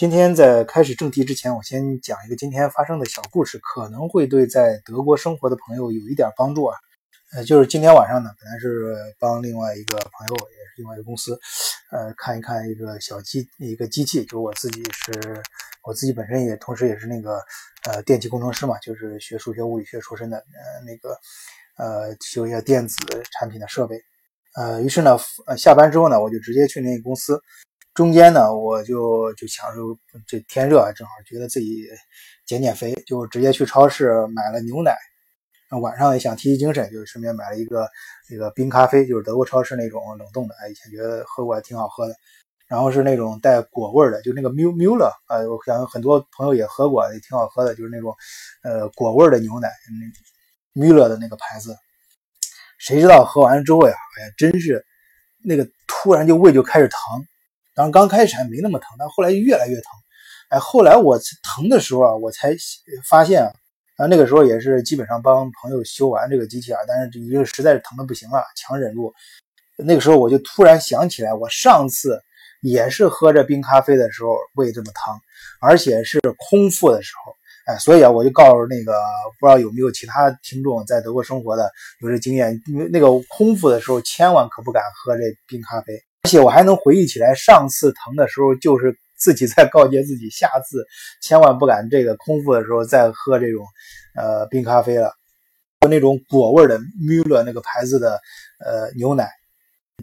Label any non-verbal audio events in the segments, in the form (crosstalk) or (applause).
今天在开始正题之前，我先讲一个今天发生的小故事，可能会对在德国生活的朋友有一点帮助啊。呃，就是今天晚上呢，本来是帮另外一个朋友，也是另外一个公司，呃，看一看一个小机一个机器，就我自己是，我自己本身也同时也是那个呃电气工程师嘛，就是学数学物理学出身的，呃，那个呃修一下电子产品的设备，呃，于是呢，呃下班之后呢，我就直接去那个公司。中间呢，我就就想说，这天热啊，正好觉得自己减减肥，就直接去超市买了牛奶。晚上也想提提精神，就顺便买了一个那个冰咖啡，就是德国超市那种冷冻的。哎，以前觉得喝过还挺好喝的。然后是那种带果味的，就那个 Mu Mule，呃，我想很多朋友也喝过，也挺好喝的，就是那种呃果味的牛奶，Muller 的那个牌子。谁知道喝完之后呀，哎呀，真是那个突然就胃就开始疼。当然刚开始还没那么疼，但后来越来越疼。哎，后来我疼的时候啊，我才发现啊，啊那个时候也是基本上帮朋友修完这个机器啊，但是已经实在是疼的不行了，强忍住。那个时候我就突然想起来，我上次也是喝着冰咖啡的时候胃这么疼，而且是空腹的时候。哎，所以啊，我就告诉那个不知道有没有其他听众在德国生活的有这经验，因为那个空腹的时候千万可不敢喝这冰咖啡。而且我还能回忆起来，上次疼的时候，就是自己在告诫自己，下次千万不敢这个空腹的时候再喝这种呃冰咖啡了，那种果味的 Muller 那个牌子的呃牛奶。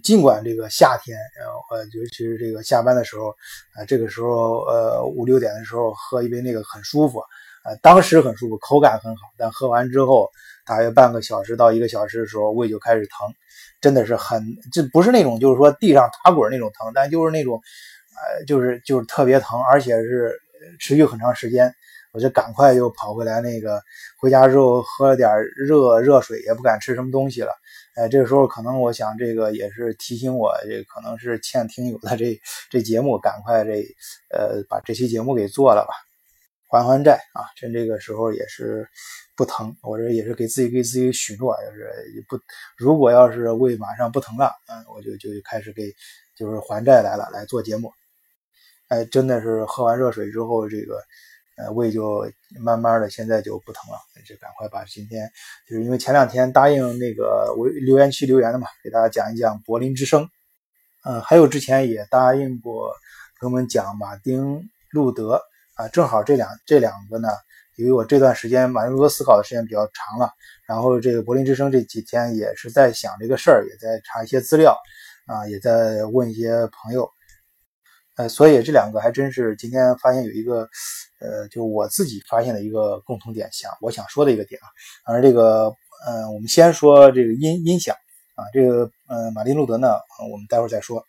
尽管这个夏天，然后呃尤其是这个下班的时候，啊这个时候呃五六点的时候喝一杯那个很舒服，呃当时很舒服，口感很好，但喝完之后。大约半个小时到一个小时的时候，胃就开始疼，真的是很，这不是那种就是说地上打滚那种疼，但就是那种，呃，就是就是特别疼，而且是持续很长时间。我就赶快就跑回来，那个回家之后喝了点热热水，也不敢吃什么东西了。哎，这个时候可能我想，这个也是提醒我，这可能是欠听友的这这节目，赶快这呃把这期节目给做了吧，还还债啊！趁这个时候也是。不疼，我这也是给自己给自己许诺，就是不，如果要是胃马上不疼了，嗯，我就就开始给，就是还债来了，来做节目。哎，真的是喝完热水之后，这个呃胃就慢慢的现在就不疼了，就赶快把今天，就是因为前两天答应那个我留言区留言的嘛，给大家讲一讲柏林之声，嗯，还有之前也答应过给我们讲马丁路德啊，正好这两这两个呢。因为我这段时间马丁路德思考的时间比较长了，然后这个柏林之声这几天也是在想这个事儿，也在查一些资料，啊，也在问一些朋友，呃，所以这两个还真是今天发现有一个，呃，就我自己发现的一个共同点，想我想说的一个点啊。而这个，呃，我们先说这个音音响啊，这个，呃，马丁路德呢，我们待会儿再说。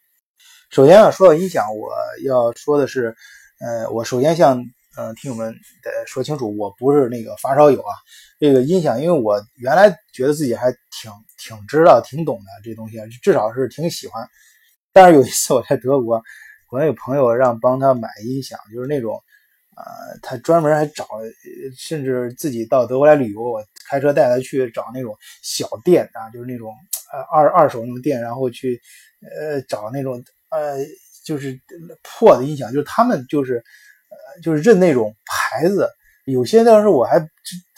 首先啊，说到音响，我要说的是，呃，我首先向。呃，听友们得说清楚，我不是那个发烧友啊。这个音响，因为我原来觉得自己还挺挺知道、挺懂的这东西，至少是挺喜欢。但是有一次我在德国，我那有朋友让帮他买音响，就是那种，呃，他专门还找，甚至自己到德国来旅游，我开车带他去找那种小店啊，就是那种呃二二手那种店，然后去呃找那种呃就是破的音响，就是他们就是。呃，就是认那种牌子，有些当时我还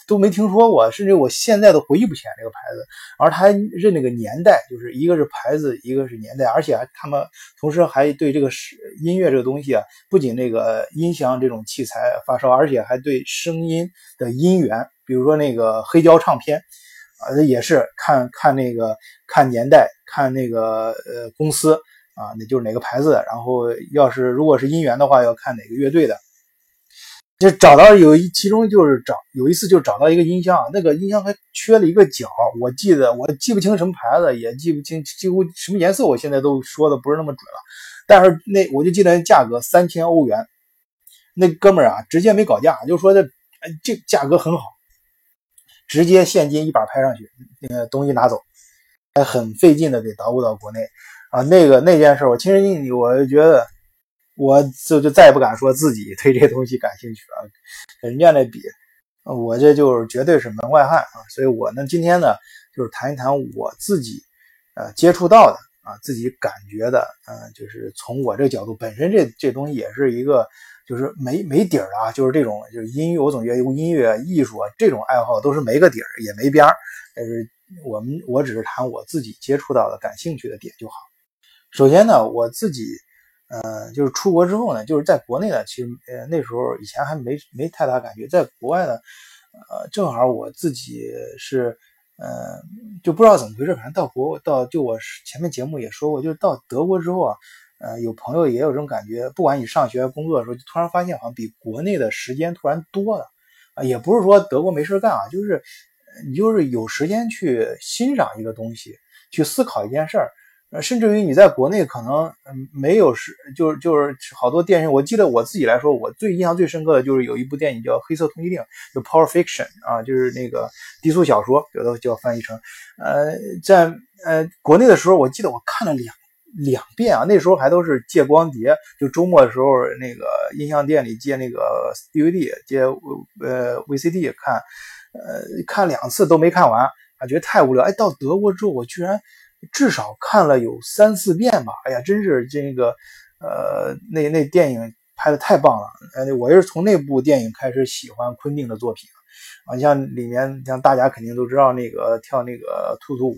都没听说过，甚至我现在都回忆不起来那个牌子。而他还认那个年代，就是一个是牌子，一个是年代，而且还他们同时还对这个是音乐这个东西啊，不仅那个音响这种器材发烧，而且还对声音的音源，比如说那个黑胶唱片啊，也是看看那个看年代，看那个呃公司。啊，那就是哪个牌子？然后要是如果是音源的话，要看哪个乐队的。就找到有一，其中就是找有一次就找到一个音箱，那个音箱还缺了一个角。我记得我记不清什么牌子，也记不清几乎什么颜色，我现在都说的不是那么准了。但是那我就记得价格三千欧元。那哥们儿啊，直接没搞价，就说这这价格很好，直接现金一把拍上去，那个东西拿走，还很费劲的给捣鼓到国内。啊，那个那件事，我亲身经历，我就觉得，我就就再也不敢说自己对这东西感兴趣了。跟人家那比，我这就是绝对是门外汉啊。所以我呢，今天呢，就是谈一谈我自己呃接触到的啊，自己感觉的，嗯，就是从我这个角度，本身这这东西也是一个，就是没没底儿啊，就是这种就是音乐，我总觉得音乐艺术啊这种爱好都是没个底儿也没边儿，但是我们我只是谈我自己接触到的感兴趣的点就好。首先呢，我自己，呃，就是出国之后呢，就是在国内呢，其实呃那时候以前还没没太大感觉，在国外呢，呃，正好我自己是。呃，就不知道怎么回事，反正到国到就我前面节目也说过，就是到德国之后啊，呃，有朋友也有这种感觉，不管你上学工作的时候，就突然发现好像比国内的时间突然多了啊，也不是说德国没事干啊，就是你就是有时间去欣赏一个东西，去思考一件事儿。呃，甚至于你在国内可能嗯没有是，就是就是好多电影，我记得我自己来说，我最印象最深刻的就是有一部电影叫《黑色通缉令》，就 Power Fiction 啊，就是那个低俗小说，有的叫翻译成，呃，在呃国内的时候，我记得我看了两两遍啊，那时候还都是借光碟，就周末的时候那个音像店里借那个 DVD 借呃 VCD 看，呃看两次都没看完，啊觉得太无聊，哎，到德国之后我居然。至少看了有三四遍吧，哎呀，真是这个，呃，那那电影拍的太棒了，呃，我也是从那部电影开始喜欢昆汀的作品。啊，像里面像大家肯定都知道那个跳那个兔子舞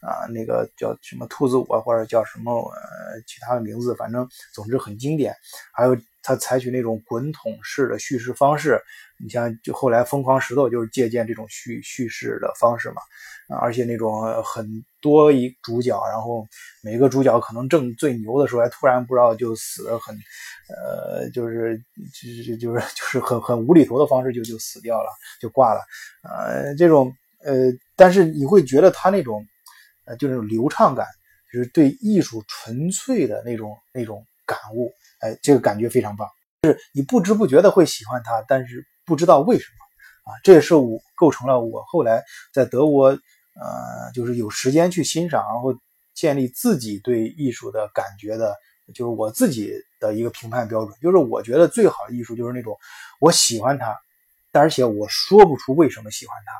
啊，那个叫什么兔子舞或者叫什么呃其他的名字，反正总之很经典，还有他采取那种滚筒式的叙事方式，你像就后来疯狂石头就是借鉴这种叙叙事的方式嘛。啊，而且那种很多一主角，然后每个主角可能正最牛的时候，还突然不知道就死的很，呃，就是就是就是就是很很无厘头的方式就就死掉了，就挂了。呃，这种呃，但是你会觉得他那种呃，就那种流畅感，就是对艺术纯粹的那种那种感悟，哎，这个感觉非常棒。就是你不知不觉的会喜欢它，但是不知道为什么啊，这也是我构成了我后来在德国。呃，就是有时间去欣赏，然后建立自己对艺术的感觉的，就是我自己的一个评判标准。就是我觉得最好的艺术就是那种我喜欢它，但而且我说不出为什么喜欢它，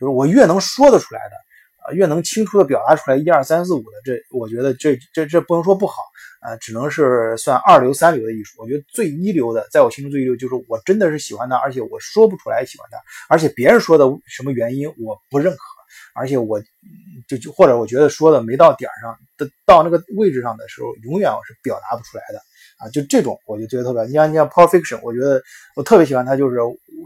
就是我越能说得出来的，啊，越能清楚的表达出来一二三四五的，这我觉得这这这不能说不好啊，只能是算二流三流的艺术。我觉得最一流的，在我心中最一流就是我真的是喜欢它，而且我说不出来喜欢它，而且别人说的什么原因我不认可。而且我，就就或者我觉得说的没到点上，的到那个位置上的时候，永远我是表达不出来的啊！就这种，我就觉得特别。你像你像 Perfection，我觉得我特别喜欢它，就是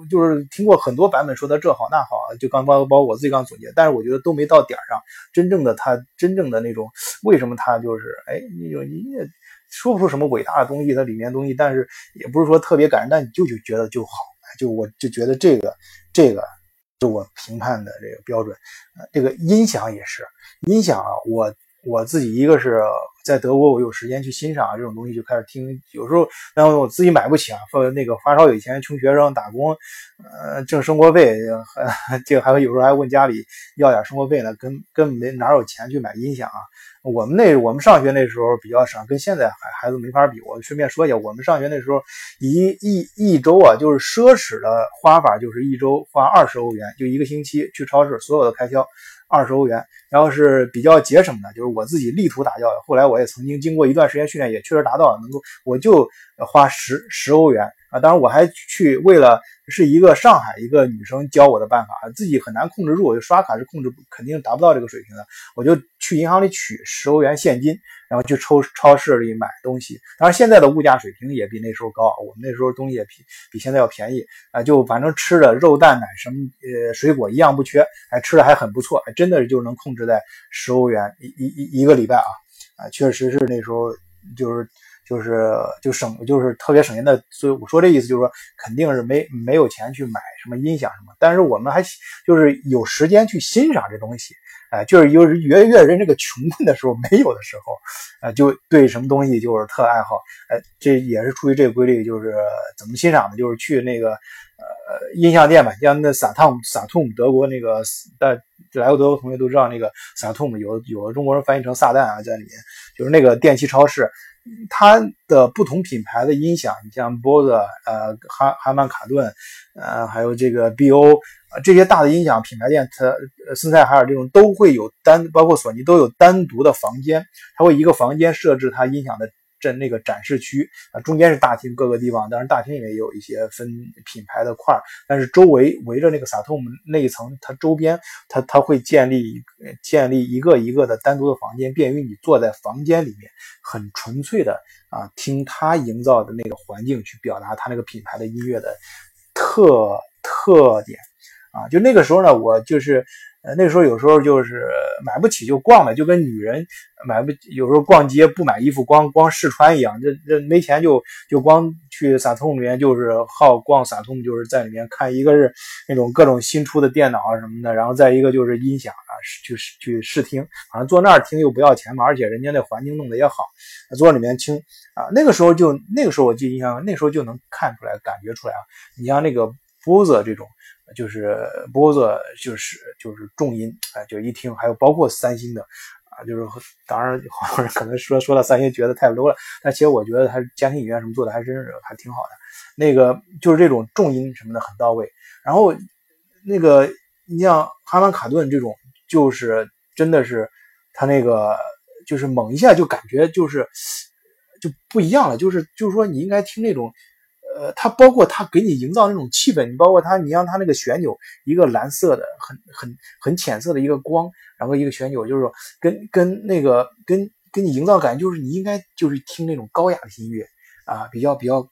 就是听过很多版本说的这好那好，就刚包包括我自己刚总结，但是我觉得都没到点上。真正的它，真正的那种，为什么它就是哎，你你也说不出什么伟大的东西，它里面东西，但是也不是说特别感人，但你就就觉得就好，就我就觉得这个这个。是我评判的这个标准，呃，这个音响也是音响啊，我我自己一个是在德国，我有时间去欣赏这种东西，就开始听。有时候，然后我自己买不起啊，或者那个发烧以前穷学生打工，呃，挣生活费，(laughs) 这个还有有时候还问家里要点生活费呢，根根本没哪有钱去买音响啊。我们那我们上学那时候比较少，跟现在孩孩子没法比。我顺便说一下，我们上学那时候一一一周啊，就是奢侈的花法，就是一周花二十欧元，就一个星期去超市所有的开销二十欧元。然后是比较节省的，就是我自己力图打教的。后来我也曾经经过一段时间训练，也确实达到了能够，我就花十十欧元啊。当然我还去为了。是一个上海一个女生教我的办法，自己很难控制住，就刷卡是控制肯定达不到这个水平的。我就去银行里取十欧元现金，然后去超超市里买东西。当然现在的物价水平也比那时候高，我们那时候东西也比比现在要便宜啊。就反正吃的肉蛋奶什么呃水果一样不缺，还吃的还很不错，真的就能控制在十欧元一一一一个礼拜啊啊，确实是那时候就是。就是就省就是特别省钱的，所以我说这意思就是说肯定是没没有钱去买什么音响什么，但是我们还就是有时间去欣赏这东西，哎，就是有越越人这个穷困的时候没有的时候，啊，就对什么东西就是特爱好，哎，这也是出于这个规律，就是怎么欣赏的？就是去那个呃音像店吧，像那萨汤萨图姆德国那个，但来过德国同学都知道那个萨图姆有有的中国人翻译成撒旦啊，在里面就是那个电器超市。它的不同品牌的音响，你像 Bose、呃哈哈曼卡顿，呃还有这个 BO，这些大的音响品牌店，它森塞海尔这种都会有单，包括索尼都有单独的房间，它会一个房间设置它音响的。那个展示区啊，中间是大厅，各个地方，当然大厅里面也有一些分品牌的块儿，但是周围围着那个 Satom 那一层，它周边它它会建立建立一个一个的单独的房间，便于你坐在房间里面很纯粹的啊听它营造的那个环境去表达它那个品牌的音乐的特特点啊，就那个时候呢，我就是。呃，那时候有时候就是买不起就逛呗，就跟女人买不有时候逛街不买衣服，光光试穿一样。这这没钱就就光去萨通里面，就是好逛萨通，就是在里面看。一个是那种各种新出的电脑啊什么的，然后再一个就是音响啊，去去试听。反正坐那儿听又不要钱嘛，而且人家那环境弄得也好，坐里面听啊。那个时候就那个时候我记印象，那时候就能看出来、感觉出来啊。你像那个波子这种。就是波子，就是就是重音，哎，就一听，还有包括三星的，啊，就是当然好多人可能说说到三星觉得太 low 了，但其实我觉得它家庭影院什么做的还真是还挺好的。那个就是这种重音什么的很到位，然后那个你像哈曼卡顿这种，就是真的是它那个就是猛一下就感觉就是就不一样了，就是就是说你应该听那种。呃，它包括它给你营造那种气氛，你包括它，你让它那个旋钮，一个蓝色的，很很很浅色的一个光，然后一个旋钮，就是说跟跟那个跟跟你营造感，就是你应该就是听那种高雅的音乐啊，比较比较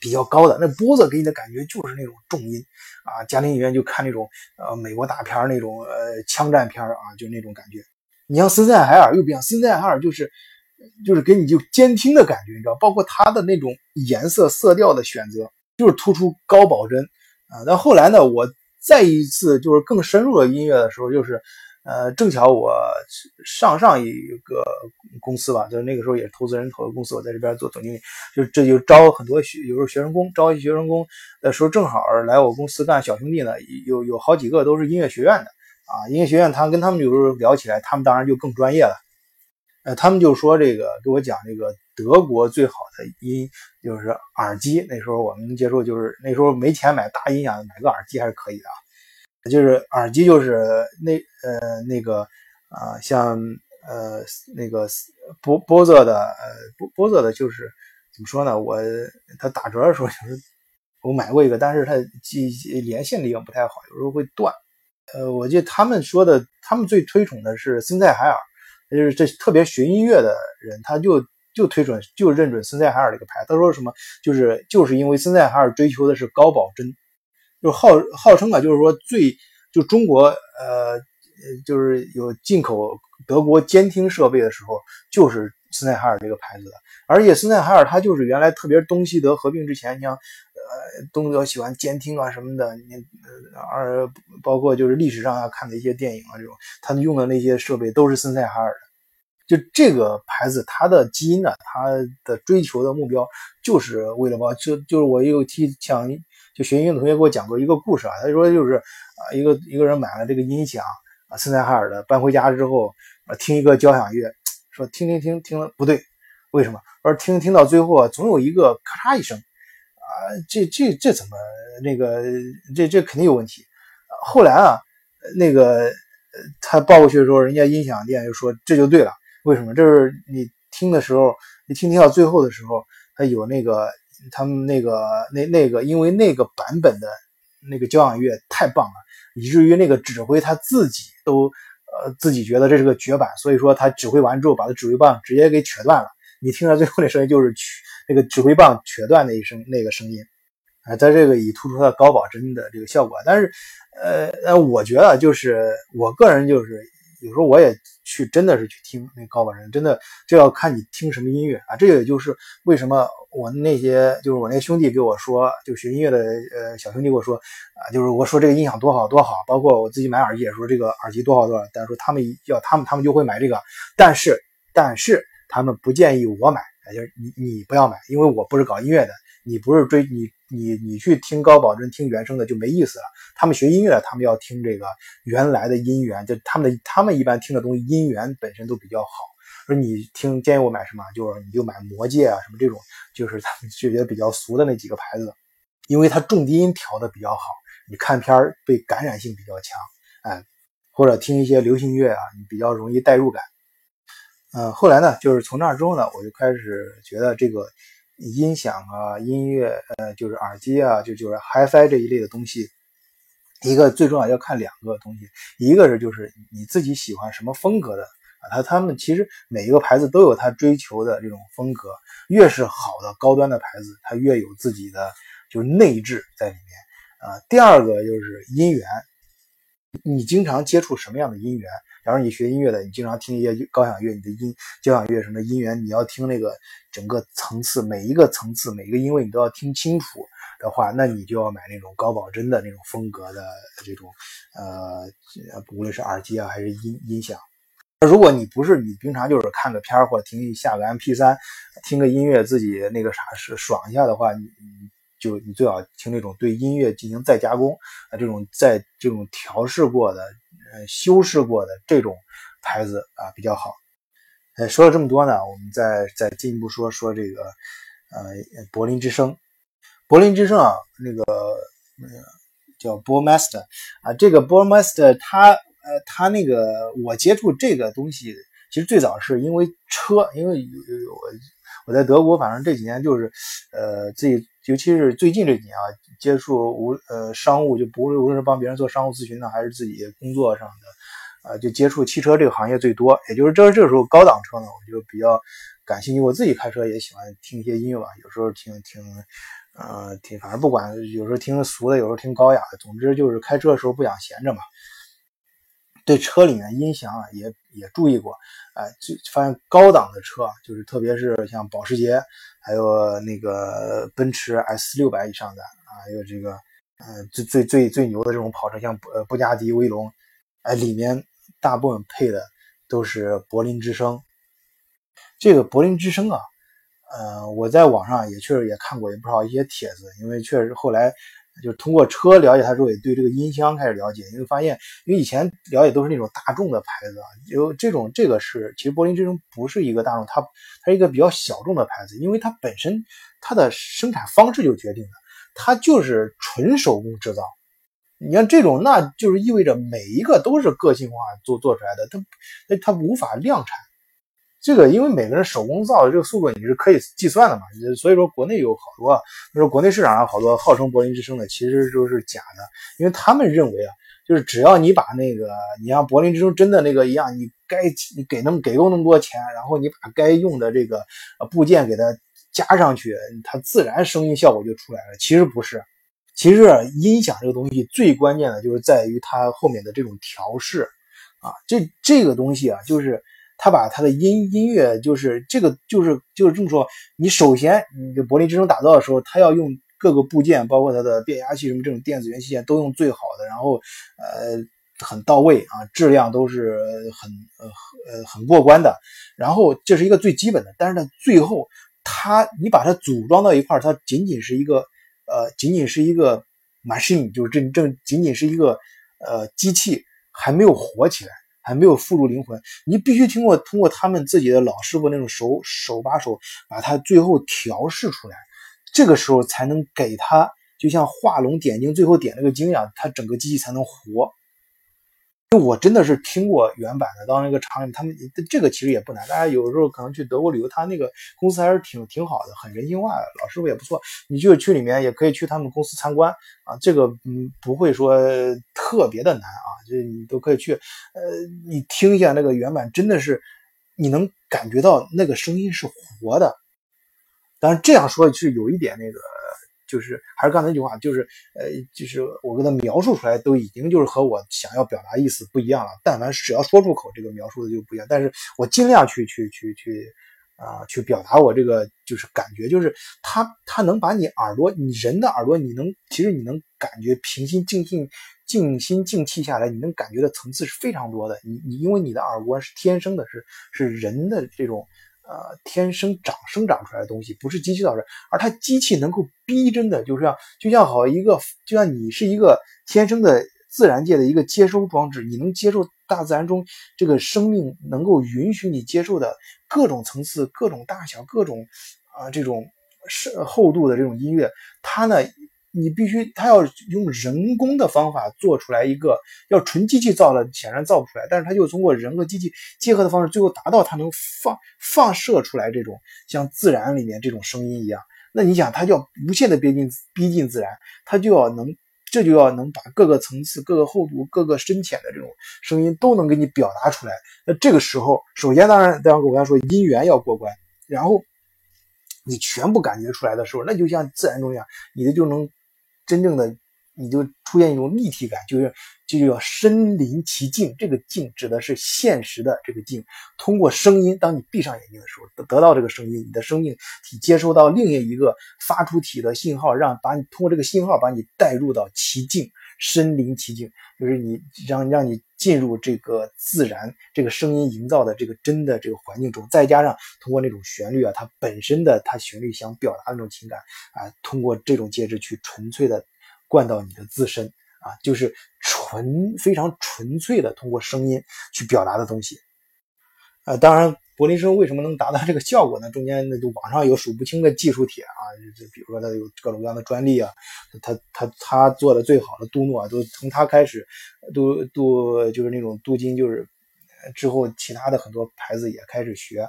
比较高的。那波子给你的感觉就是那种重音啊，家庭影院就看那种呃美国大片那种呃枪战片啊，就那种感觉。你像森塞海尔又不一样，森塞海尔就是。就是给你就监听的感觉，你知道，包括它的那种颜色色调的选择，就是突出高保真啊。但后来呢，我再一次就是更深入的音乐的时候，就是呃，正巧我上上一个公司吧，就是那个时候也是投资人投的公司，我在这边做总经理，就这就招很多学，有时候学生工招一学生工的时候，正好来我公司干小兄弟呢，有有好几个都是音乐学院的啊，音乐学院他跟他们有时候聊起来，他们当然就更专业了。呃，他们就说这个给我讲这个德国最好的音就是耳机。那时候我们能接触就是那时候没钱买大音响，买个耳机还是可以的啊。就是耳机就是那呃那个啊像呃那个波波泽的呃波波泽的就是怎么说呢？我他打折的时候就是我买过一个，但是它记连线力不太好，有时候会断。呃，我记得他们说的，他们最推崇的是森塞海尔。就是这特别学音乐的人，他就就推准就认准森塞海尔这个牌。他说什么？就是就是因为森塞海尔追求的是高保真，就号号称啊，就是说最就中国呃就是有进口德国监听设备的时候，就是森塞海尔这个牌子的。而且森塞海尔它就是原来特别东西德合并之前，你像呃东德喜欢监听啊什么的，你而包括就是历史上要看的一些电影啊这种，他用的那些设备都是森塞海尔的。就这个牌子，它的基因呢，它的追求的目标就是为了把，就就是我有听像就学音乐的同学给我讲过一个故事啊，他说就是啊一个一个人买了这个音响啊森塞海尔的，搬回家之后啊听一个交响乐，说听听听听了不对，为什么？说听听到最后啊总有一个咔嚓一声，啊这这这怎么那个这这肯定有问题。后来啊那个呃他抱过去的时候，人家音响店就说这就对了。为什么？这是你听的时候，你听听到最后的时候，他有那个他们那个那那个，因为那个版本的那个交响乐太棒了，以至于那个指挥他自己都呃自己觉得这是个绝版，所以说他指挥完之后，把他指挥棒直接给扯断了。你听到最后那声音就是那个指挥棒瘸断那一声那个声音啊，在这个以突出它高保真的这个效果。但是呃呃，我觉得就是我个人就是。有时候我也去，真的是去听那高保真，真的这要看你听什么音乐啊。这也就是为什么我那些就是我那兄弟给我说，就学音乐的呃小兄弟给我说啊，就是我说这个音响多好多好，包括我自己买耳机也说这个耳机多好多好，但是说他们要他们他们就会买这个，但是但是他们不建议我买，就是你你不要买，因为我不是搞音乐的，你不是追你。你你去听高保真听原声的就没意思了。他们学音乐，他们要听这个原来的音源，就他们的他们一般听的东西音源本身都比较好。说你听建议我买什么，就是你就买魔戒啊什么这种，就是他们就觉得比较俗的那几个牌子，因为它重低音调的比较好，你看片儿被感染性比较强，哎，或者听一些流行乐啊，你比较容易代入感。嗯，后来呢，就是从那之后呢，我就开始觉得这个音响啊、音乐，呃，就是耳机啊，就就是 HiFi 这一类的东西，一个最重要要看两个东西，一个是就是你自己喜欢什么风格的啊，他他们其实每一个牌子都有他追求的这种风格，越是好的高端的牌子，它越有自己的就是内置在里面啊。第二个就是音源，你经常接触什么样的音源？假如你学音乐的，你经常听一些交响乐，你的音交响乐什么音源，你要听那个整个层次，每一个层次，每一个音位你都要听清楚的话，那你就要买那种高保真的那种风格的这种呃，无论是耳机啊还是音音响。如果你不是你平常就是看个片儿或者听下个 MP3，听个音乐自己那个啥是爽一下的话，你就你最好听那种对音乐进行再加工啊，这种在这种调试过的。呃，修饰过的这种牌子啊比较好。呃，说了这么多呢，我们再再进一步说说这个呃柏林之声。柏林之声啊，那个那个叫 b o r Master 啊，这个 b o r Master 它呃它那个我接触这个东西，其实最早是因为车，因为我我在德国，反正这几年就是呃自己。尤其是最近这几年啊，接触无呃商务，就不无论是帮别人做商务咨询呢，还是自己工作上的，啊，就接触汽车这个行业最多。也就是这这个时候高档车呢，我就比较感兴趣。我自己开车也喜欢听一些音乐吧，有时候听听，呃，听，反正不管，有时候听俗的，有时候听高雅的，总之就是开车的时候不想闲着嘛。对车里面音响啊，也也注意过，哎，就发现高档的车，就是特别是像保时捷，还有那个奔驰 S 六百以上的啊，还有这个，呃，最最最最牛的这种跑车，像呃布加迪威龙，哎，里面大部分配的都是柏林之声。这个柏林之声啊，呃，我在网上也确实也看过也不少一些帖子，因为确实后来。就是通过车了解它之后，也对这个音箱开始了解。因为发现，因为以前了解都是那种大众的牌子啊，有这种这个是其实柏林之声不是一个大众，它它是一个比较小众的牌子，因为它本身它的生产方式就决定了，它就是纯手工制造。你看这种，那就是意味着每一个都是个性化做做出来的，它它无法量产。这个因为每个人手工造的这个速度你是可以计算的嘛，所以说国内有好多，就是国内市场上好多号称柏林之声的，其实就是假的，因为他们认为啊，就是只要你把那个你像柏林之声真的那个一样，你该你给那么给够那么多钱，然后你把该用的这个部件给它加上去，它自然声音效果就出来了。其实不是，其实音响这个东西最关键的就是在于它后面的这种调试啊，这这个东西啊，就是。他把他的音音乐就是这个就是就是这么说，你首先你柏林之声打造的时候，他要用各个部件，包括它的变压器什么这种电子元器件都用最好的，然后呃很到位啊，质量都是很呃呃很过关的。然后这是一个最基本的，但是呢，最后它你把它组装到一块它仅仅是一个呃仅仅是一个 machine，就是正正仅仅是一个呃机器，还没有活起来。还没有附入灵魂，你必须通过通过他们自己的老师傅那种手手把手把它最后调试出来，这个时候才能给它就像画龙点睛，最后点了个睛一样，它整个机器才能活。我真的是听过原版的，到那个厂里面，他们这个其实也不难。大家有时候可能去德国旅游，他那个公司还是挺挺好的，很人性化，老师傅也不错。你就去里面也可以去他们公司参观啊，这个嗯不会说特别的难啊，就你都可以去。呃，你听一下那个原版，真的是你能感觉到那个声音是活的。当然这样说是有一点那个。就是还是刚才那句话，就是呃，就是我跟他描述出来都已经就是和我想要表达意思不一样了。但凡只要说出口，这个描述的就不一样。但是我尽量去去去去啊，去表达我这个就是感觉，就是他他能把你耳朵，你人的耳朵，你能其实你能感觉平心静静静心静气下来，你能感觉的层次是非常多的。你你因为你的耳蜗是天生的，是是人的这种。呃，天生长生长出来的东西不是机器造成，而它机器能够逼真的，就是像就像好一个，就像你是一个天生的自然界的一个接收装置，你能接受大自然中这个生命能够允许你接受的各种层次、各种大小、各种啊这种是厚度的这种音乐，它呢，你必须它要用人工的方法做出来一个，要纯机器造的，显然造不出来。但是它就通过人和机器结合的方式，最后达到它能放放射出来这种像自然里面这种声音一样。那你想，它就要无限的逼近逼近自然，它就要能。这就要能把各个层次、各个厚度、各个深浅的这种声音都能给你表达出来。那这个时候，首先当然，当然我刚才说音源要过关，然后你全部感觉出来的时候，那就像自然中一样，你的就能真正的。你就出现一种立体感，就是就叫身临其境。这个境指的是现实的这个境。通过声音，当你闭上眼睛的时候，得得到这个声音，你的生命体接收到另一个发出体的信号，让把你通过这个信号把你带入到其境，身临其境，就是你让让你进入这个自然，这个声音营造的这个真的这个环境中，再加上通过那种旋律啊，它本身的它旋律想表达那种情感啊，通过这种介质去纯粹的。灌到你的自身啊，就是纯非常纯粹的通过声音去表达的东西。呃，当然，柏林声为什么能达到这个效果呢？中间那就网上有数不清的技术帖啊，就比如说他有各种各样的专利啊，他他他做的最好的杜诺啊都从他开始，杜杜就是那种镀金，就是之后其他的很多牌子也开始学。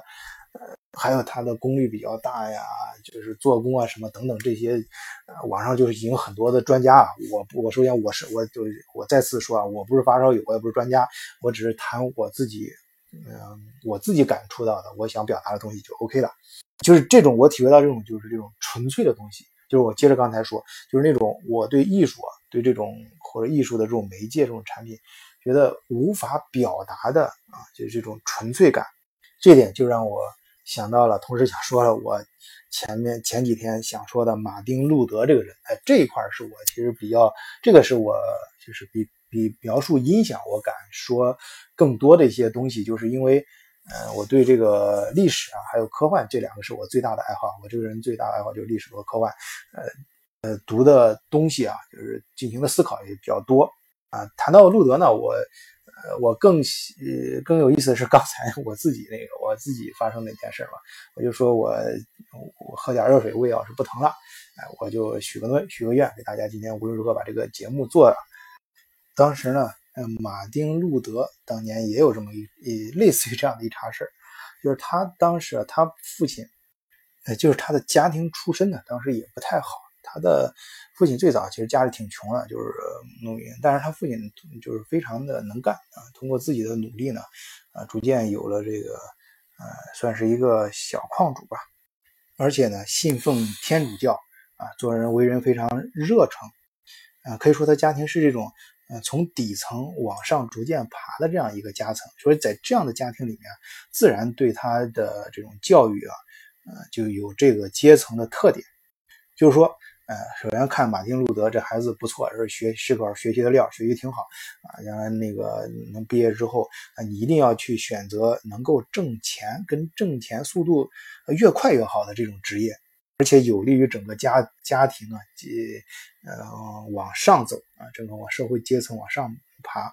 呃，还有它的功率比较大呀，就是做工啊什么等等这些，网上就是已经很多的专家啊。我我首先我是我就我再次说啊，我不是发烧友，我也不是专家，我只是谈我自己，嗯，我自己感触到的，我想表达的东西就 OK 了。就是这种我体会到这种就是这种纯粹的东西，就是我接着刚才说，就是那种我对艺术啊，对这种或者艺术的这种媒介这种产品，觉得无法表达的啊，就是这种纯粹感，这点就让我。想到了，同时想说了我前面前几天想说的马丁路德这个人，哎，这一块是我其实比较，这个是我就是比比描述音响我敢说更多的一些东西，就是因为，呃，我对这个历史啊，还有科幻这两个是我最大的爱好，我这个人最大的爱好就是历史和科幻，呃呃，读的东西啊，就是进行的思考也比较多啊。谈到路德呢，我。呃，我更呃更有意思的是刚才 (laughs) 我自己那个我自己发生那件事嘛，我就说我我喝点热水胃要是不疼了，哎，我就许个愿许个愿，给大家今天无论如何把这个节目做了。当时呢，马丁路德当年也有这么一一类似于这样的一茬事就是他当时他父亲，呃，就是他的家庭出身呢，当时也不太好。他的父亲最早其实家里挺穷的，就是农民，但是他父亲就是非常的能干啊，通过自己的努力呢，啊，逐渐有了这个，呃，算是一个小矿主吧，而且呢，信奉天主教啊，做人为人非常热诚，啊，可以说他家庭是这种，嗯，从底层往上逐渐爬的这样一个阶层，所以在这样的家庭里面，自然对他的这种教育啊，呃，就有这个阶层的特点，就是说。呃，首先看马丁路德这孩子不错，是学是个学习的料，学习挺好啊。将来那个能毕业之后啊，你一定要去选择能够挣钱跟挣钱速度越快越好的这种职业，而且有利于整个家家庭啊，及呃往上走啊，整个往社会阶层往上爬。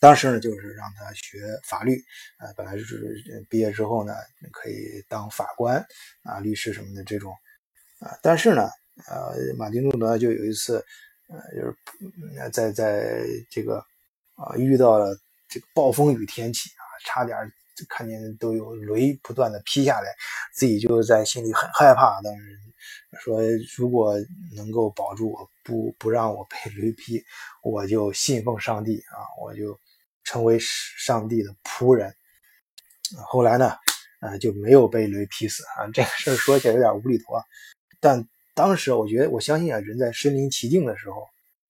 当时呢，就是让他学法律啊，本来是毕业之后呢，可以当法官啊、律师什么的这种啊，但是呢。呃，马丁路德就有一次，呃，就是在在这个啊遇到了这个暴风雨天气啊，差点看见都有雷不断的劈下来，自己就在心里很害怕。但是说，如果能够保住我不不让我被雷劈，我就信奉上帝啊，我就成为上帝的仆人。后来呢，呃，就没有被雷劈死啊。这个事儿说起来有点无厘头啊，但。当时我觉得，我相信啊，人在身临其境的时候，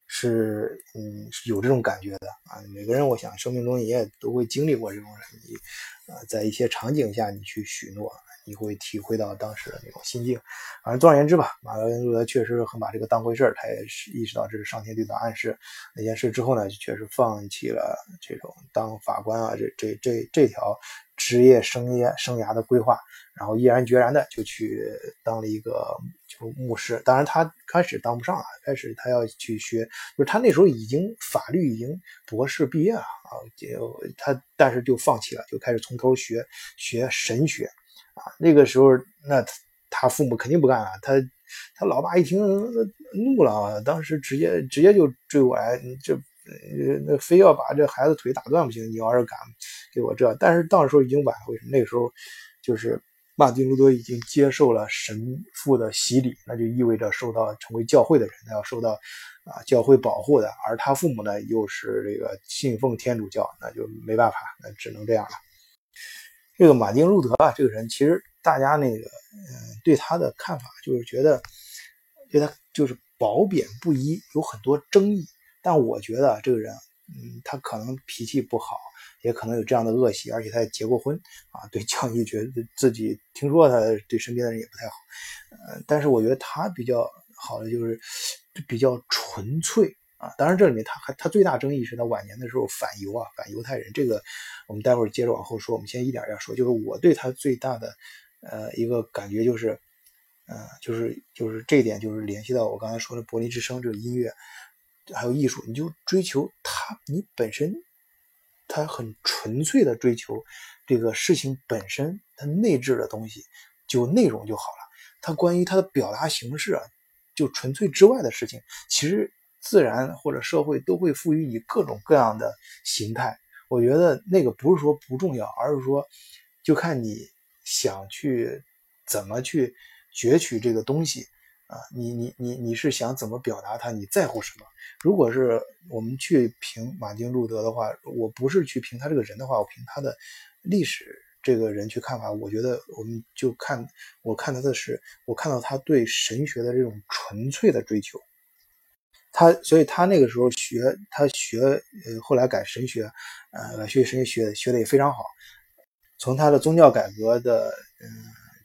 是嗯有这种感觉的啊。每个人，我想生命中也都会经历过这种人，你啊，在一些场景下，你去许诺。你会体会到当时的那种心境，反正总而言之吧，马丁路德确实很把这个当回事儿，他也是意识到这是上天对他暗示那件事之后呢，就确实放弃了这种当法官啊这这这这条职业生涯生涯的规划，然后毅然决然的就去当了一个就牧师。当然他开始当不上了，开始他要去学，就是他那时候已经法律已经博士毕业了啊，就他但是就放弃了，就开始从头学学神学。啊。那个时候，那他父母肯定不干啊，他他老爸一听怒了，当时直接直接就追过来，这那非要把这孩子腿打断不行，你要是敢给我这，但是到时候已经晚了，为什么？那个时候就是马丁路德已经接受了神父的洗礼，那就意味着受到成为教会的人，他要受到。啊，教会保护的，而他父母呢又是这个信奉天主教，那就没办法，那只能这样了。这个马丁路德啊，这个人其实大家那个，嗯，对他的看法就是觉得，对他就是褒贬不一，有很多争议。但我觉得这个人，嗯，他可能脾气不好，也可能有这样的恶习，而且他也结过婚啊。对教育觉得自己听说他对身边的人也不太好，呃，但是我觉得他比较好的就是。比较纯粹啊，当然这里面他还他最大争议是他晚年的时候反犹啊，反犹太人。这个我们待会儿接着往后说，我们先一点一点说。就是我对他最大的呃一个感觉就是，呃，就是就是这一点就是联系到我刚才说的柏林之声这个音乐还有艺术，你就追求他你本身，他很纯粹的追求这个事情本身它内置的东西，就内容就好了。他关于他的表达形式啊。就纯粹之外的事情，其实自然或者社会都会赋予你各种各样的形态。我觉得那个不是说不重要，而是说就看你想去怎么去攫取这个东西啊。你你你你是想怎么表达它？你在乎什么？如果是我们去评马丁路德的话，我不是去评他这个人的话，我评他的历史。这个人去看法，我觉得我们就看，我看他的是，我看到他对神学的这种纯粹的追求。他，所以他那个时候学，他学，呃，后来改神学，呃，学神学学的也非常好。从他的宗教改革的，嗯，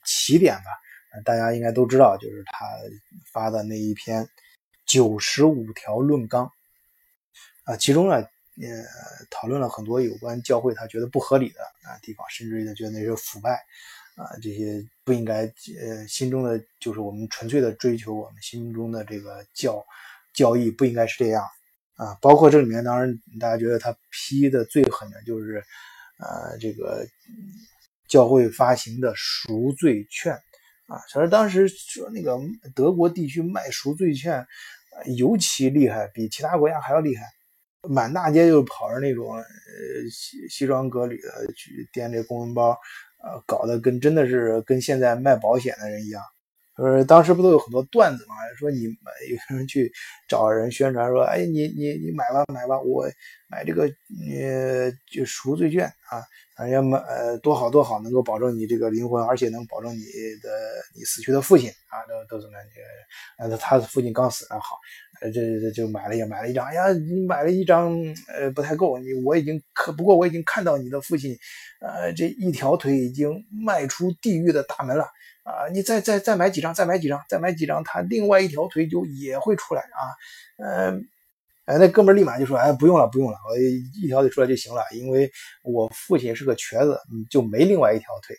起点吧，大家应该都知道，就是他发的那一篇《九十五条论纲》啊，其中呢。呃，讨论了很多有关教会他觉得不合理的啊地方，甚至于他觉得那是腐败啊，这些不应该呃心中的就是我们纯粹的追求我们心中的这个教交易不应该是这样啊。包括这里面，当然大家觉得他批的最狠的就是呃这个教会发行的赎罪券啊，其实当时说那个德国地区卖赎罪券尤其厉害，比其他国家还要厉害。满大街就跑着那种呃西西装革履的去掂这公文包，呃，搞得跟真的是跟现在卖保险的人一样。呃，当时不都有很多段子嘛？说你买有人去找人宣传说，哎，你你你买吧买吧，我买这个呃就赎罪券啊。人家买呃多好多好，能够保证你这个灵魂，而且能保证你的你死去的父亲啊，都都怎么那个，呃，他的父亲刚死啊，好，这这就买了也买了一张，哎呀，你买了一张，呃，不太够，你我已经可不过我已经看到你的父亲，呃，这一条腿已经迈出地狱的大门了啊，你再再再买几张，再买几张，再买几张，他另外一条腿就也会出来啊，嗯。哎，那哥们立马就说：“哎，不用了，不用了，我一条腿出来就行了，因为我父亲是个瘸子，就没另外一条腿。”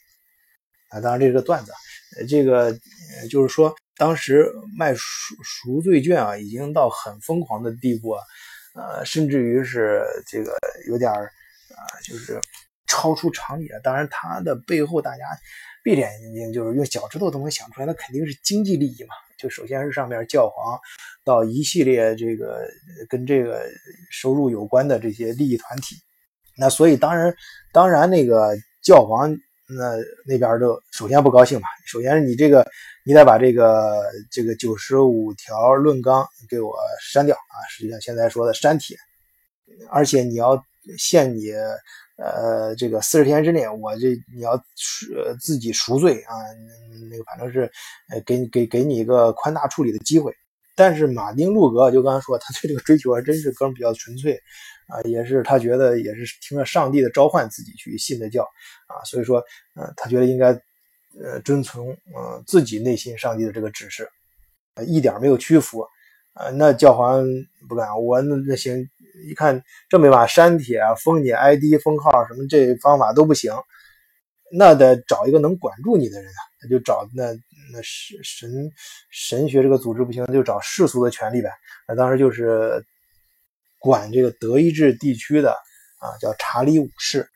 啊，当然这是个段子，这个就是说，当时卖赎赎罪券啊，已经到很疯狂的地步啊，呃，甚至于是这个有点啊，就是超出常理了。当然，它的背后大家闭着眼睛就是用脚趾头都能想出来，那肯定是经济利益嘛。就首先是上面教皇，到一系列这个跟这个收入有关的这些利益团体，那所以当然当然那个教皇那那边就首先不高兴嘛。首先是你这个你得把这个这个九十五条论纲给我删掉啊，实际上现在说的删帖，而且你要限你。呃，这个四十天之内，我这你要呃自己赎罪啊，那个反正是呃给给给你一个宽大处理的机会。但是马丁路格就刚才说，他对这个追求还真是哥们比较纯粹啊，也是他觉得也是听了上帝的召唤自己去信的教啊，所以说呃他觉得应该呃遵从呃自己内心上帝的这个指示，一点没有屈服。啊，那教皇不干，我那那行，一看这没法删帖、封你 ID、封号什么，这方法都不行，那得找一个能管住你的人啊，他就找那那神神神学这个组织不行，就找世俗的权利呗。那当时就是管这个德意志地区的啊，叫查理五世。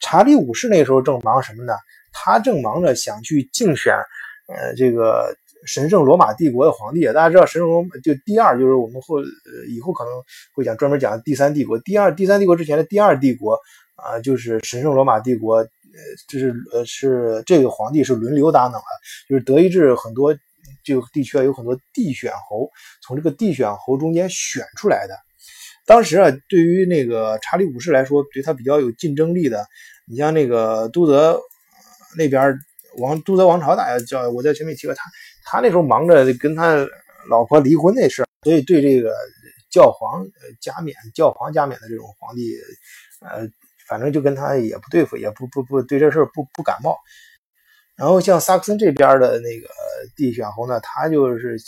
查理五世那时候正忙什么呢？他正忙着想去竞选，呃，这个神圣罗马帝国的皇帝。大家知道，神圣罗马就第二，就是我们后呃以后可能会讲专门讲第三帝国。第二，第三帝国之前的第二帝国啊，就是神圣罗马帝国。呃，就是呃是这个皇帝是轮流搭档啊，就是德意志很多这个地区啊有很多地选侯，从这个地选侯中间选出来的。当时啊，对于那个查理五世来说，对他比较有竞争力的，你像那个都德那边王都德王朝，大家叫我在前面提过他，他那时候忙着跟他老婆离婚那事所以对这个教皇加冕、教皇加冕的这种皇帝，呃，反正就跟他也不对付，也不不不对这事不不感冒。然后像萨克森这边的那个地选侯呢，他就是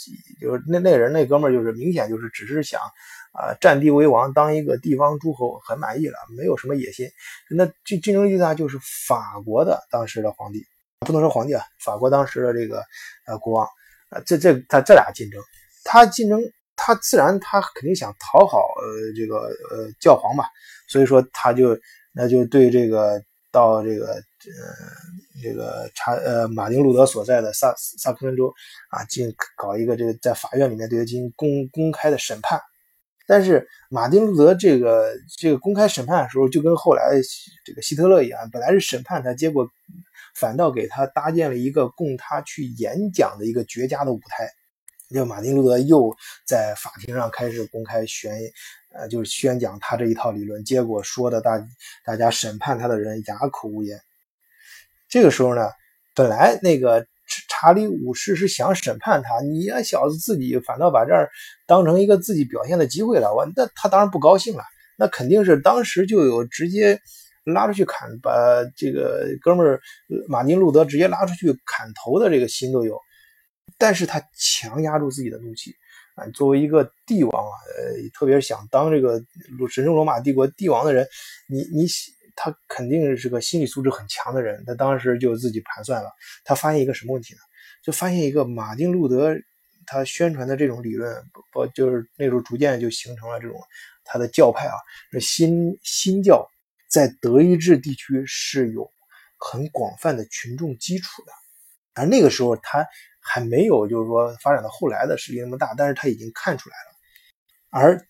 就是那那人那哥们儿就是明显就是只是想啊占地为王，当一个地方诸侯很满意了，没有什么野心。那竞竞争力最大就是法国的当时的皇帝，不能说皇帝啊，法国当时的这个呃国王啊，这这他这俩竞争，他竞争他自然他肯定想讨好呃这个呃教皇嘛，所以说他就那就对这个到这个。呃，这个查呃，马丁路德所在的萨萨克森州啊，进搞一个这个在法院里面对他进行公公开的审判。但是马丁路德这个这个公开审判的时候，就跟后来这个希特勒一样，本来是审判他，结果反倒给他搭建了一个供他去演讲的一个绝佳的舞台。就马丁路德又在法庭上开始公开宣。呃，就是宣讲他这一套理论，结果说的大大家审判他的人哑口无言。这个时候呢，本来那个查理五世是想审判他，你那小子自己反倒把这儿当成一个自己表现的机会了，我那他当然不高兴了，那肯定是当时就有直接拉出去砍，把这个哥们儿马丁路德直接拉出去砍头的这个心都有，但是他强压住自己的怒气啊，作为一个帝王啊，呃，特别是想当这个神圣罗马帝国帝王的人，你你。他肯定是个心理素质很强的人，他当时就自己盘算了，他发现一个什么问题呢？就发现一个马丁路德他宣传的这种理论，不就是那时候逐渐就形成了这种他的教派啊，这新新教在德意志地区是有很广泛的群众基础的，而那个时候他还没有就是说发展到后来的势力那么大，但是他已经看出来了，而。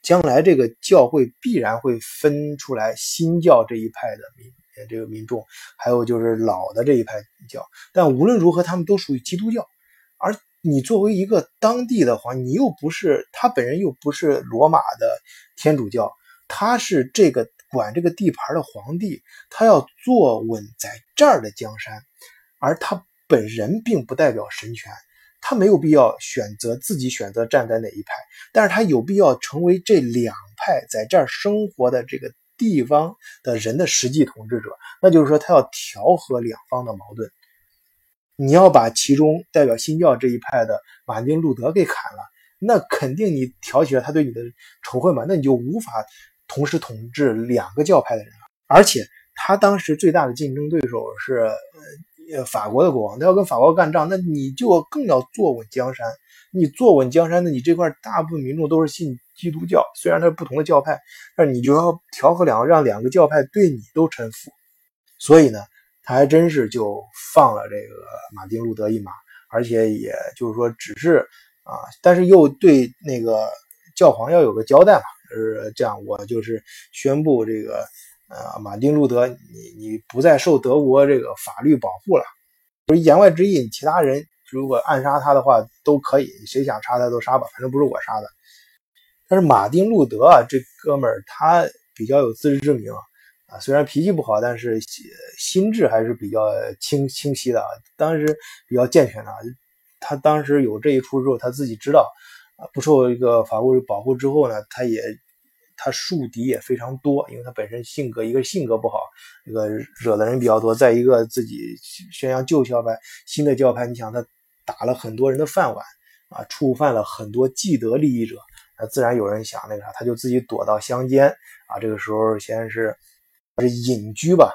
将来这个教会必然会分出来新教这一派的民，这个民众，还有就是老的这一派教。但无论如何，他们都属于基督教。而你作为一个当地的话，你又不是他本人，又不是罗马的天主教，他是这个管这个地盘的皇帝，他要坐稳在这儿的江山，而他本人并不代表神权。他没有必要选择自己选择站在哪一派，但是他有必要成为这两派在这儿生活的这个地方的人的实际统治者。那就是说，他要调和两方的矛盾。你要把其中代表新教这一派的马丁路德给砍了，那肯定你挑起了他对你的仇恨嘛？那你就无法同时统治两个教派的人。而且他当时最大的竞争对手是呃。法国的国王，他要跟法国干仗，那你就更要坐稳江山。你坐稳江山，那你这块大部分民众都是信基督教，虽然它是不同的教派，但你就要调和两个，让两个教派对你都臣服。所以呢，他还真是就放了这个马丁路德一马，而且也就是说，只是啊，但是又对那个教皇要有个交代嘛，是这样，我就是宣布这个。呃，马丁路德，你你不再受德国这个法律保护了，就是言外之意，其他人如果暗杀他的话都可以，谁想杀他都杀吧，反正不是我杀的。但是马丁路德啊，这哥们儿他比较有自知之明啊，虽然脾气不好，但是心智还是比较清清晰的啊，当时比较健全的。他当时有这一出之后，他自己知道不受一个法律保护之后呢，他也。他树敌也非常多，因为他本身性格，一个性格不好，这个惹的人比较多；再一个自己宣扬旧教派，新的教派，你想他打了很多人的饭碗啊，触犯了很多既得利益者，那自然有人想那个啥，他就自己躲到乡间啊。这个时候先是是隐居吧，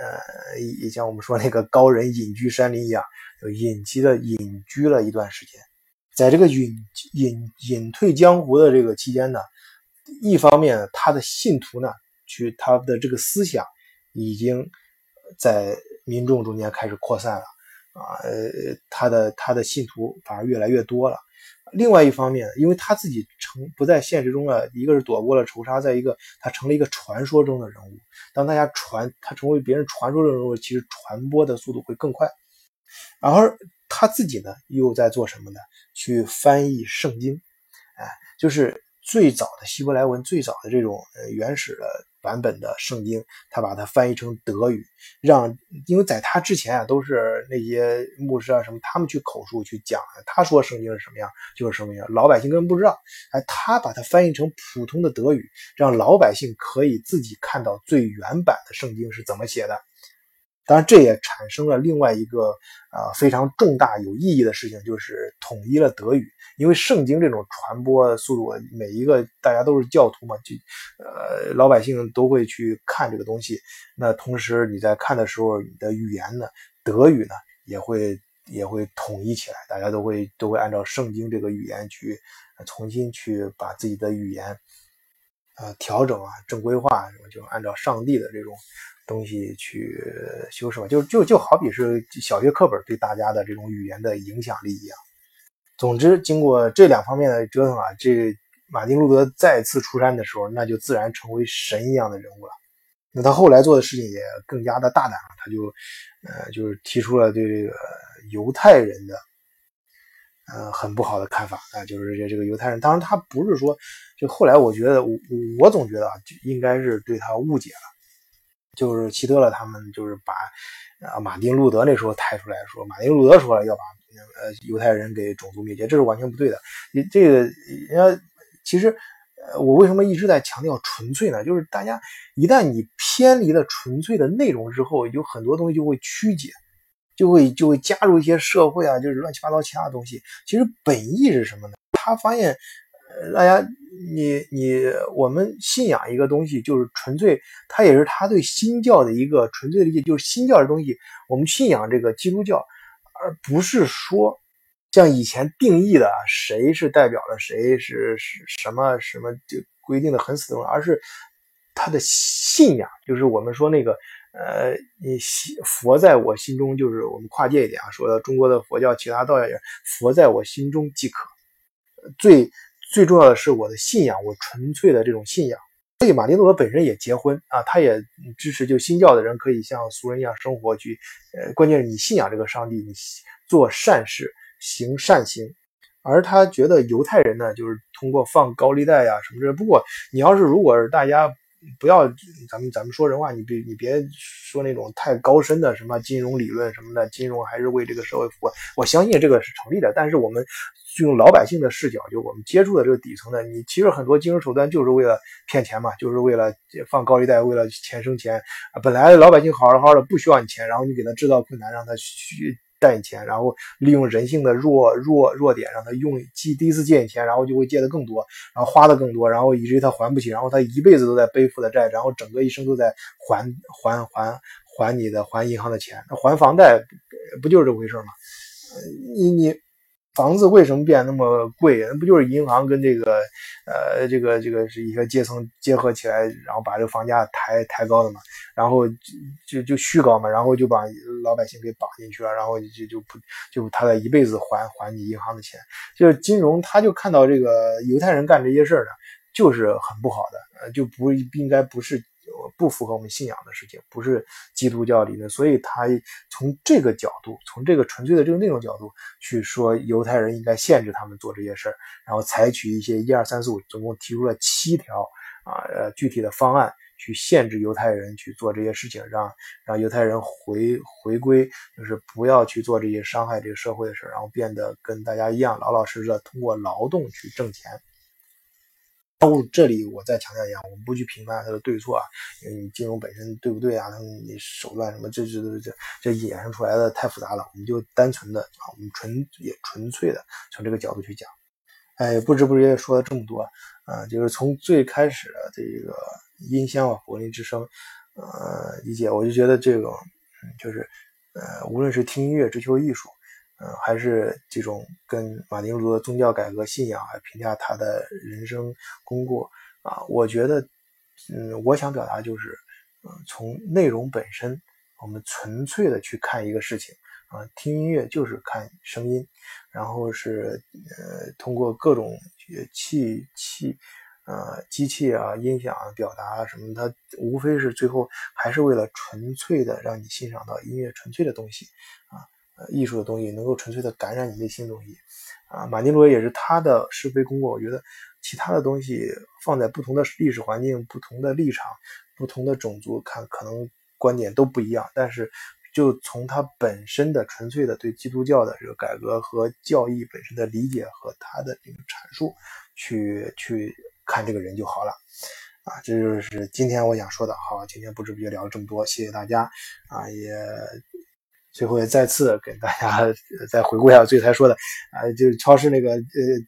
呃，也像我们说那个高人隐居山林一样，就隐居的隐居了一段时间。在这个隐隐隐退江湖的这个期间呢。一方面，他的信徒呢，去他的这个思想已经在民众中间开始扩散了啊，呃，他的他的信徒反而越来越多了。另外一方面，因为他自己成不在现实中了，一个是躲过了仇杀，再一个他成了一个传说中的人物。当大家传他成为别人传说中的人物，其实传播的速度会更快。然而他自己呢，又在做什么呢？去翻译圣经，哎，就是最早的希伯来文，最早的这种呃原始的。版本的圣经，他把它翻译成德语，让因为在他之前啊，都是那些牧师啊什么，他们去口述去讲，他说圣经是什么样就是什么样，老百姓根本不知道。哎，他把它翻译成普通的德语，让老百姓可以自己看到最原版的圣经是怎么写的。当然，这也产生了另外一个呃非常重大有意义的事情，就是统一了德语。因为圣经这种传播速度，每一个大家都是教徒嘛，就呃老百姓都会去看这个东西。那同时你在看的时候，你的语言呢，德语呢也会也会统一起来，大家都会都会按照圣经这个语言去重新去把自己的语言呃调整啊正规化什么，就按照上帝的这种。东西去修饰吧，就就就好比是小学课本对大家的这种语言的影响力一样。总之，经过这两方面的折腾啊，这马丁路德再次出山的时候，那就自然成为神一样的人物了。那他后来做的事情也更加的大胆了，他就呃就是提出了对这个犹太人的呃很不好的看法啊，就是这这个犹太人，当然他不是说，就后来我觉得我我总觉得啊，就应该是对他误解了。就是希特勒他们就是把啊马丁路德那时候抬出来说，马丁路德说了要把呃犹太人给种族灭绝，这是完全不对的。你这个人家其实我为什么一直在强调纯粹呢？就是大家一旦你偏离了纯粹的内容之后，有很多东西就会曲解，就会就会加入一些社会啊，就是乱七八糟其他东西。其实本意是什么呢？他发现呃大家。你你我们信仰一个东西，就是纯粹，他也是他对新教的一个纯粹理解，就是新教的东西，我们信仰这个基督教，而不是说像以前定义的谁是代表了谁是是什么什么就规定的很死的，而是他的信仰，就是我们说那个呃，你佛在我心中，就是我们跨界一点啊，说中国的佛教，其他道也，佛在我心中即可，最。最重要的是我的信仰，我纯粹的这种信仰。所以马丁路德本身也结婚啊，他也支持就新教的人可以像俗人一样生活去。呃，关键是你信仰这个上帝，你做善事，行善行。而他觉得犹太人呢，就是通过放高利贷呀什么的。不过你要是如果是大家。不要，咱们咱们说人话，你别你别说那种太高深的什么金融理论什么的，金融还是为这个社会服务。我相信这个是成立的，但是我们用老百姓的视角，就我们接触的这个底层的，你其实很多金融手段就是为了骗钱嘛，就是为了放高利贷，为了钱生钱。本来老百姓好好好的不需要你钱，然后你给他制造困难，让他去。贷你钱，然后利用人性的弱弱弱点，让他用借第一次借你钱，然后就会借的更多，然后花的更多，然后以至于他还不起，然后他一辈子都在背负的债，然后整个一生都在还还还还你的还银行的钱，那还房贷不就是这回事吗？你你。房子为什么变那么贵？那不就是银行跟这个，呃，这个这个是一个阶层结合起来，然后把这个房价抬抬高的嘛？然后就就虚高嘛？然后就把老百姓给绑进去了，然后就就不就他在一辈子还还你银行的钱。就是金融，他就看到这个犹太人干这些事儿呢，就是很不好的，呃，就不应该不是。不符合我们信仰的事情，不是基督教里的，所以他从这个角度，从这个纯粹的这个内容角度去说，犹太人应该限制他们做这些事儿，然后采取一些一二三四五，总共提出了七条啊呃具体的方案，去限制犹太人去做这些事情，让让犹太人回回归，就是不要去做这些伤害这个社会的事儿，然后变得跟大家一样，老老实实的通过劳动去挣钱。包括这里，我再强调一下，我们不去评判它的对错啊，因为你金融本身对不对啊？他们你手段什么，这这这这这衍生出来的太复杂了，我们就单纯的啊，我们纯也纯粹的从这个角度去讲。哎，不知不觉说了这么多啊，就是从最开始的这个音箱啊，柏林之声，呃，理解，我就觉得这种，就是呃，无论是听音乐、追求艺术。嗯，还是这种跟马丁路德宗教改革信仰来评价他的人生功过啊，我觉得，嗯，我想表达就是，嗯，从内容本身，我们纯粹的去看一个事情啊，听音乐就是看声音，然后是呃通过各种器器呃机器啊音响啊表达什么，它无非是最后还是为了纯粹的让你欣赏到音乐纯粹的东西啊，艺术的东西能够纯粹的感染你内心的东西啊。马丁路德也是他的是非功过，我觉得其他的东西放在不同的历史环境、不同的立场、不同的种族看，可能。观点都不一样，但是就从他本身的纯粹的对基督教的这个改革和教义本身的理解和他的这个阐述去去看这个人就好了啊，这就是今天我想说的。好，今天不知不觉聊了这么多，谢谢大家啊，也。最后再次给大家再回顾一下最才说的啊，就是超市那个呃，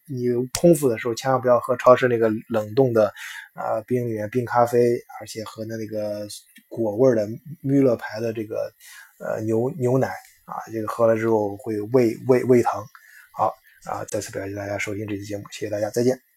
你空腹的时候千万不要喝超市那个冷冻的啊冰里面冰咖啡，而且喝的那个果味的米乐牌的这个呃牛牛奶啊，这个喝了之后会胃胃胃疼。好啊，再次感谢大家收听这期节目，谢谢大家，再见。